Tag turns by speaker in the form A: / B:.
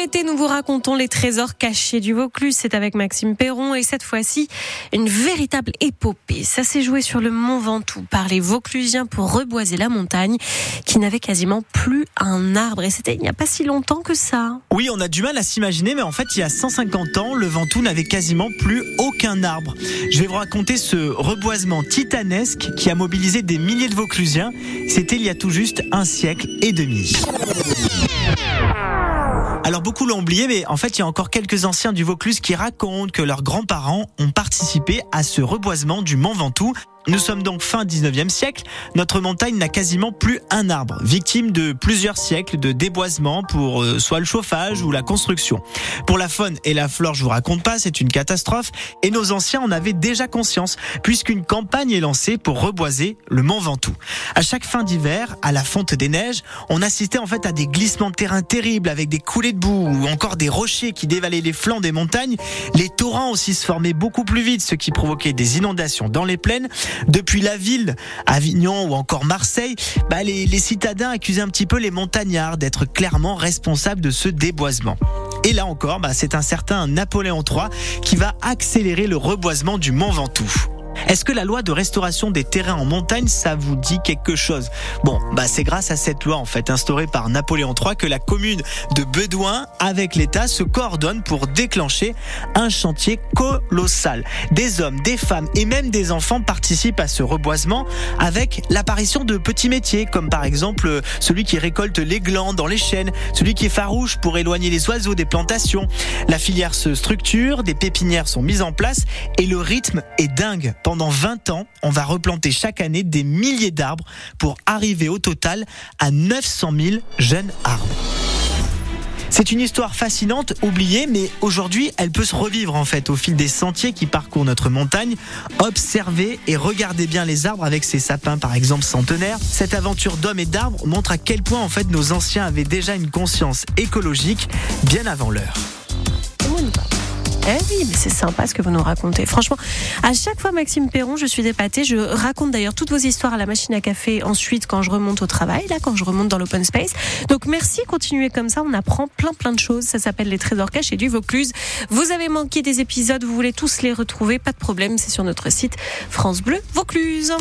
A: L'été, nous vous racontons les trésors cachés du Vaucluse. C'est avec Maxime Perron et cette fois-ci, une véritable épopée. Ça s'est joué sur le Mont Ventoux par les Vauclusiens pour reboiser la montagne qui n'avait quasiment plus un arbre. Et c'était il n'y a pas si longtemps que ça.
B: Oui, on a du mal à s'imaginer, mais en fait, il y a 150 ans, le Ventoux n'avait quasiment plus aucun arbre. Je vais vous raconter ce reboisement titanesque qui a mobilisé des milliers de Vauclusiens. C'était il y a tout juste un siècle et demi. Alors beaucoup l'ont oublié, mais en fait, il y a encore quelques anciens du Vaucluse qui racontent que leurs grands-parents ont participé à ce reboisement du Mont Ventoux. Nous sommes donc fin 19e siècle. Notre montagne n'a quasiment plus un arbre, victime de plusieurs siècles de déboisement pour euh, soit le chauffage ou la construction. Pour la faune et la flore, je vous raconte pas, c'est une catastrophe. Et nos anciens en avaient déjà conscience, puisqu'une campagne est lancée pour reboiser le Mont Ventoux. À chaque fin d'hiver, à la fonte des neiges, on assistait en fait à des glissements de terrain terribles avec des coulées de boue ou encore des rochers qui dévalaient les flancs des montagnes. Les torrents aussi se formaient beaucoup plus vite, ce qui provoquait des inondations dans les plaines. Depuis la ville, Avignon ou encore Marseille, bah les, citadins accusaient un petit peu les montagnards d'être clairement responsables de ce déboisement. Et là encore, bah c'est un certain Napoléon III qui va accélérer le reboisement du Mont Ventoux. Est-ce que la loi de restauration des terrains en montagne, ça vous dit quelque chose? Bon, bah c'est grâce à cette loi en fait instaurée par Napoléon III que la commune de Bedouin avec l'État se coordonne pour déclencher un chantier colossal. Des hommes, des femmes et même des enfants participent à ce reboisement avec l'apparition de petits métiers comme par exemple celui qui récolte les glands dans les chênes, celui qui est farouche pour éloigner les oiseaux des plantations. La filière se structure, des pépinières sont mises en place et le rythme est dingue. Pendant 20 ans, on va replanter chaque année des milliers d'arbres pour arriver au total à 900 000 jeunes arbres. C'est une histoire fascinante, oubliée, mais aujourd'hui, elle peut se revivre en fait au fil des sentiers qui parcourent notre montagne. Observez et regardez bien les arbres avec ces sapins, par exemple centenaires. Cette aventure d'hommes et d'arbres montre à quel point en fait nos anciens avaient déjà une conscience écologique bien avant l'heure.
A: Eh oui, mais c'est sympa ce que vous nous racontez. Franchement, à chaque fois, Maxime Perron, je suis dépâtée. Je raconte d'ailleurs toutes vos histoires à la machine à café ensuite quand je remonte au travail, là, quand je remonte dans l'open space. Donc merci, continuez comme ça. On apprend plein plein de choses. Ça s'appelle les trésors cachés du Vaucluse. Vous avez manqué des épisodes, vous voulez tous les retrouver, pas de problème. C'est sur notre site France Bleu Vaucluse.